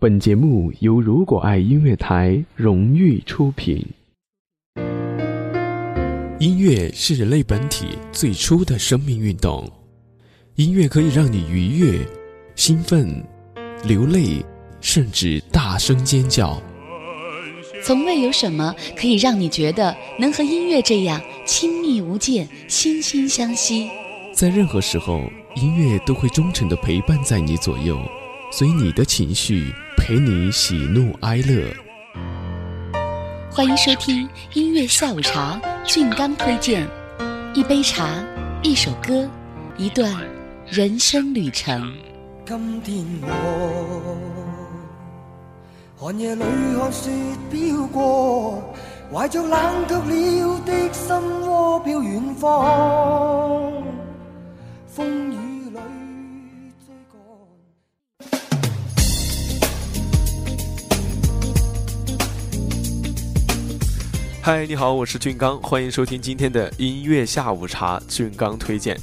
本节目由如果爱音乐台荣誉出品。音乐是人类本体最初的生命运动，音乐可以让你愉悦、兴奋、流泪，甚至大声尖叫。从未有什么可以让你觉得能和音乐这样亲密无间、惺惺相惜。在任何时候，音乐都会忠诚的陪伴在你左右，随你的情绪。陪你喜怒哀乐，欢迎收听音乐下午茶。俊刚推荐一杯茶，一首歌，一段人生旅程。今天我寒夜里看雪飘过，怀着冷却了的心窝飘远方。风嗨，你好，我是俊刚，欢迎收听今天的音乐下午茶。俊刚推荐，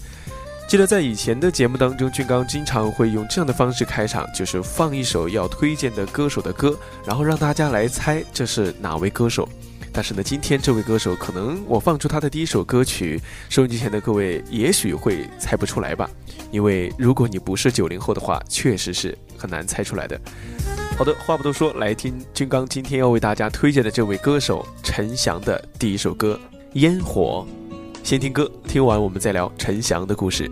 记得在以前的节目当中，俊刚经常会用这样的方式开场，就是放一首要推荐的歌手的歌，然后让大家来猜这是哪位歌手。但是呢，今天这位歌手可能我放出他的第一首歌曲，收音机前的各位也许会猜不出来吧，因为如果你不是九零后的话，确实是很难猜出来的。好的，话不多说，来听军刚今天要为大家推荐的这位歌手陈翔的第一首歌《烟火》。先听歌，听完我们再聊陈翔的故事。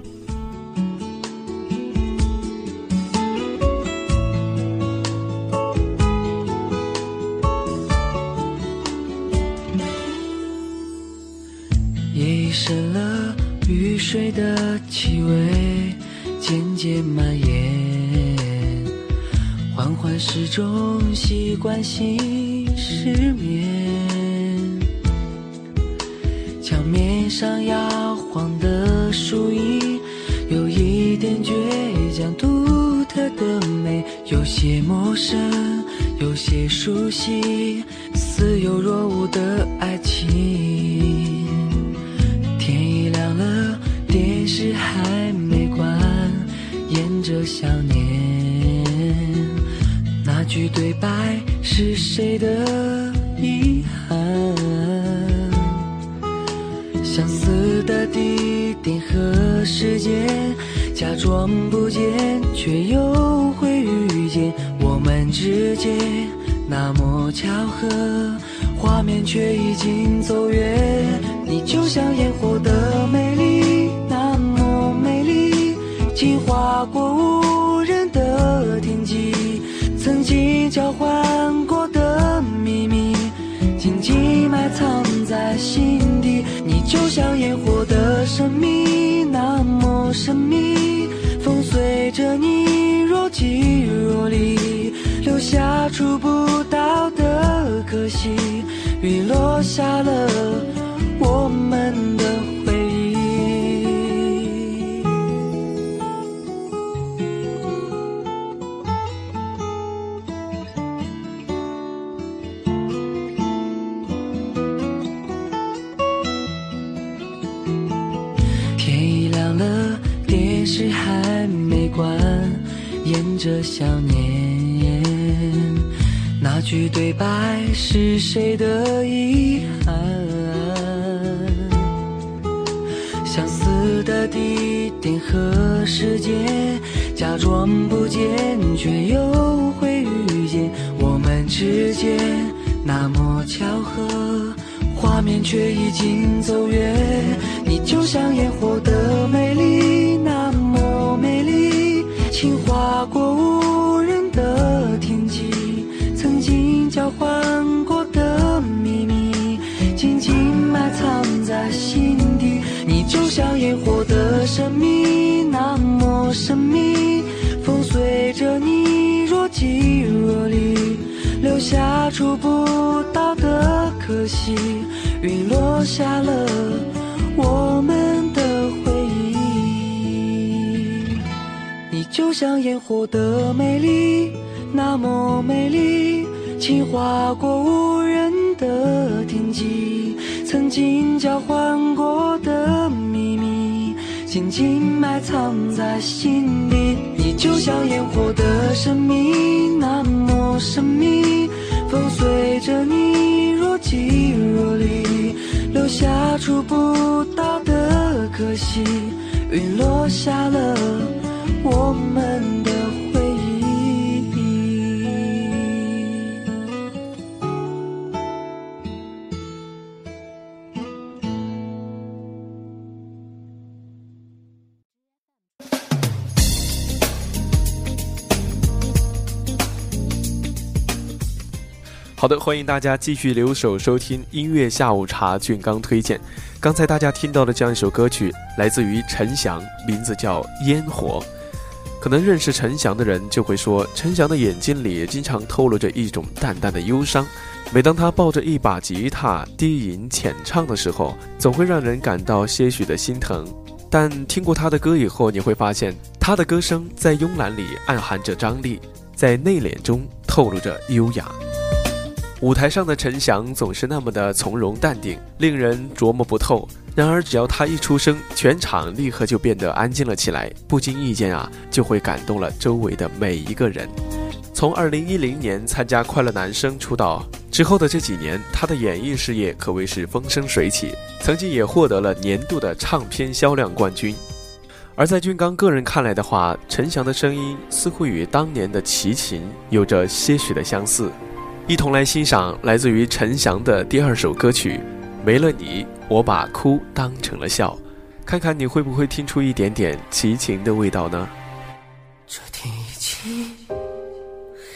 缓缓时钟，习惯性失眠。墙面上摇晃的树影，有一点倔强，独特的美，有些陌生，有些熟悉，似有若无的爱情。句对白是谁的遗憾？相似的地点和时间，假装不见，却又会遇见。我们之间那么巧合，画面却已经走远。你就像烟火的美交换过的秘密，紧紧埋藏在心底。你就像烟火的神秘，那么神秘。风随着你若即若离，留下触不到的可惜。雨落下了，着想念，那句对白是谁的遗憾？相似的地点和时间，假装不见，却又会遇见。我们之间那么巧合，画面却已经走远。你就像烟火的着你若即若离，留下触不到的可惜。云落下了，我们的回忆。你。就像烟火的美丽，那么美丽，轻划过无人的天际。曾经交换过的秘密，紧紧埋藏在心底。你就像烟火触不到的可惜。雨落下了，我们的。好的，欢迎大家继续留守收听音乐下午茶，俊刚推荐。刚才大家听到的这样一首歌曲，来自于陈翔，名字叫《烟火》。可能认识陈翔的人就会说，陈翔的眼睛里经常透露着一种淡淡的忧伤。每当他抱着一把吉他低吟浅唱的时候，总会让人感到些许的心疼。但听过他的歌以后，你会发现，他的歌声在慵懒里暗含着张力，在内敛中透露着优雅。舞台上的陈翔总是那么的从容淡定，令人琢磨不透。然而，只要他一出声，全场立刻就变得安静了起来。不经意间啊，就会感动了周围的每一个人。从2010年参加《快乐男声》出道之后的这几年，他的演艺事业可谓是风生水起，曾经也获得了年度的唱片销量冠军。而在俊刚个人看来的话，陈翔的声音似乎与当年的齐秦有着些许的相似。一同来欣赏来自于陈翔的第二首歌曲《没了你，我把哭当成了笑》，看看你会不会听出一点点齐秦的味道呢？这天已经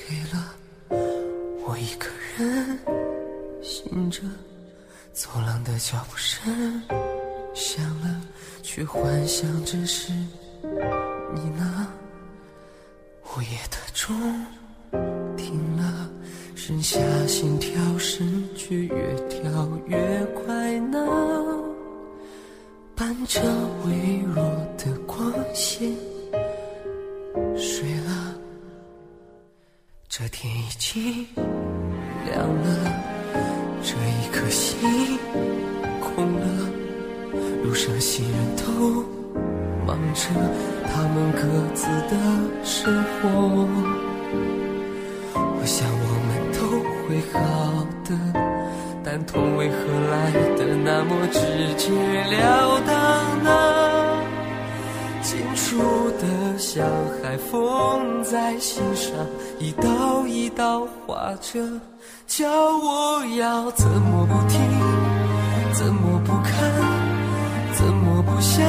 黑了，我一个人醒着，走廊的脚步声响了，却幻想着是你呢。午夜的钟。剩下心跳声，却越跳越快那。伴着微弱的光线睡了。这天已经亮了，这一颗心空了。路上行人都忙着他们各自的生活。痛为何来的那么直截了当呢？清楚的像海风在心上一道一道划着，叫我要怎么不听，怎么不看，怎么不想，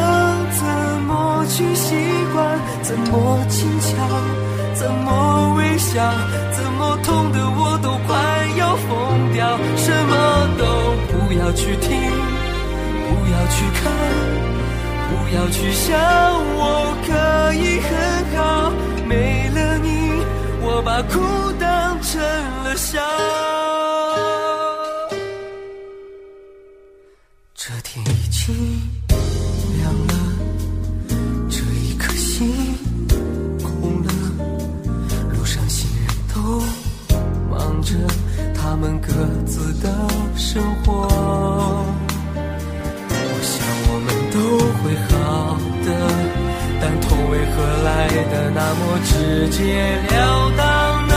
怎么去习惯，怎么轻巧，怎么微笑，怎么痛的要去听，不要去看，不要去想，我可以很好。没了你，我把哭当成了笑。这天已经亮了，这一颗心空了，路上行人都忙着。他们各自的生活，的那么直截了当呢？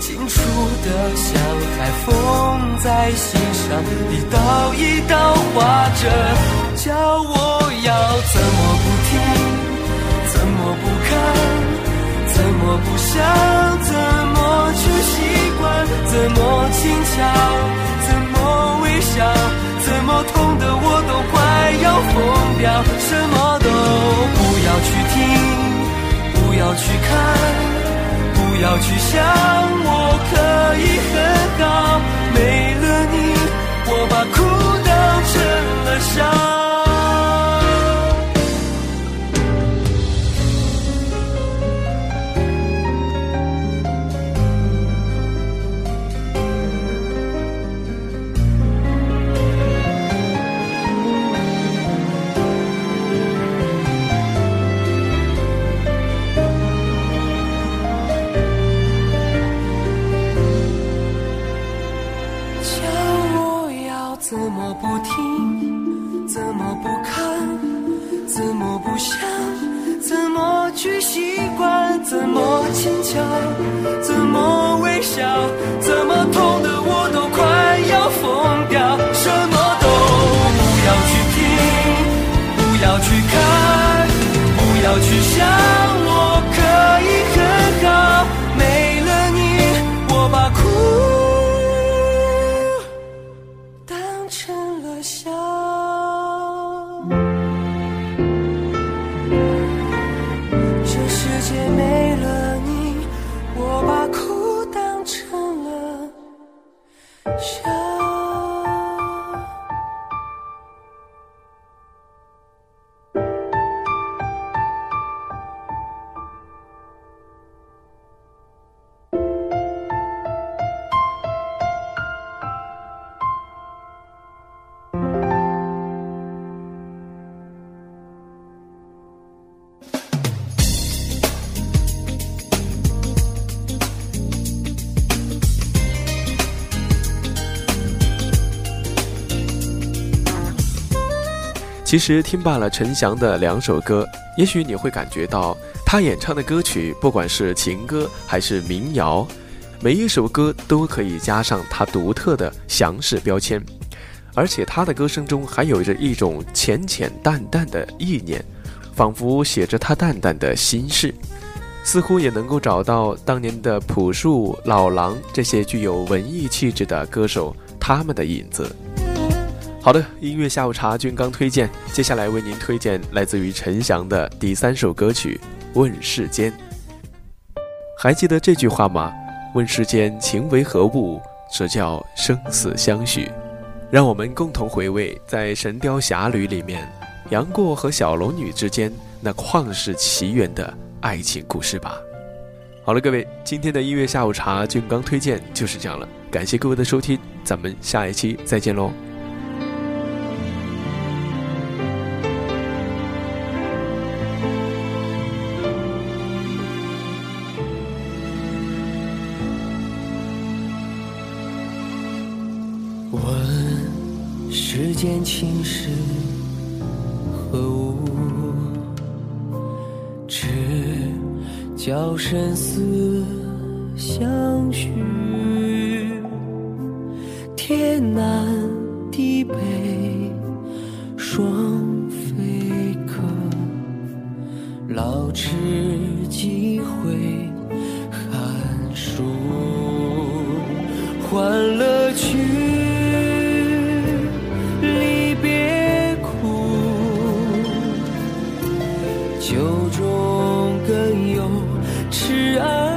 清楚的像海风在心上一道一道划着，叫我要怎么不听，怎么不看，怎么不想，怎么去习惯。怎么轻巧，怎么微笑，怎么痛的我都快要疯掉。什么都不要去听，要去看，不要去想，我可以很好。没了你，我把苦当成了笑。去习惯怎么牵强怎么微笑怎么痛的我都快要疯掉。什么都不要去听不要去看不要去想我。姐妹其实听罢了陈翔的两首歌，也许你会感觉到他演唱的歌曲，不管是情歌还是民谣，每一首歌都可以加上他独特的翔式标签，而且他的歌声中还有着一种浅浅淡淡的意念，仿佛写着他淡淡的心事，似乎也能够找到当年的朴树、老狼这些具有文艺气质的歌手他们的影子。好的，音乐下午茶，俊刚推荐。接下来为您推荐来自于陈翔的第三首歌曲《问世间》。还记得这句话吗？问世间情为何物？这叫生死相许。让我们共同回味在《神雕侠侣》里面杨过和小龙女之间那旷世奇缘的爱情故事吧。好了，各位，今天的音乐下午茶，俊刚推荐就是这样了。感谢各位的收听，咱们下一期再见喽。教生死相许。天南地北双飞客，老翅几回寒暑。欢乐去，离别苦，酒中痴爱。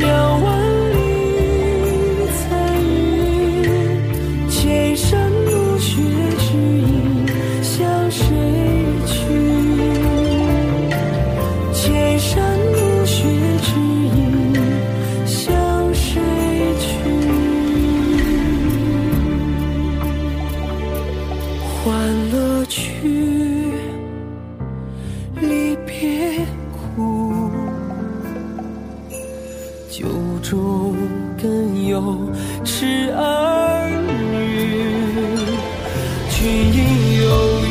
your 酒中更有痴儿女君应有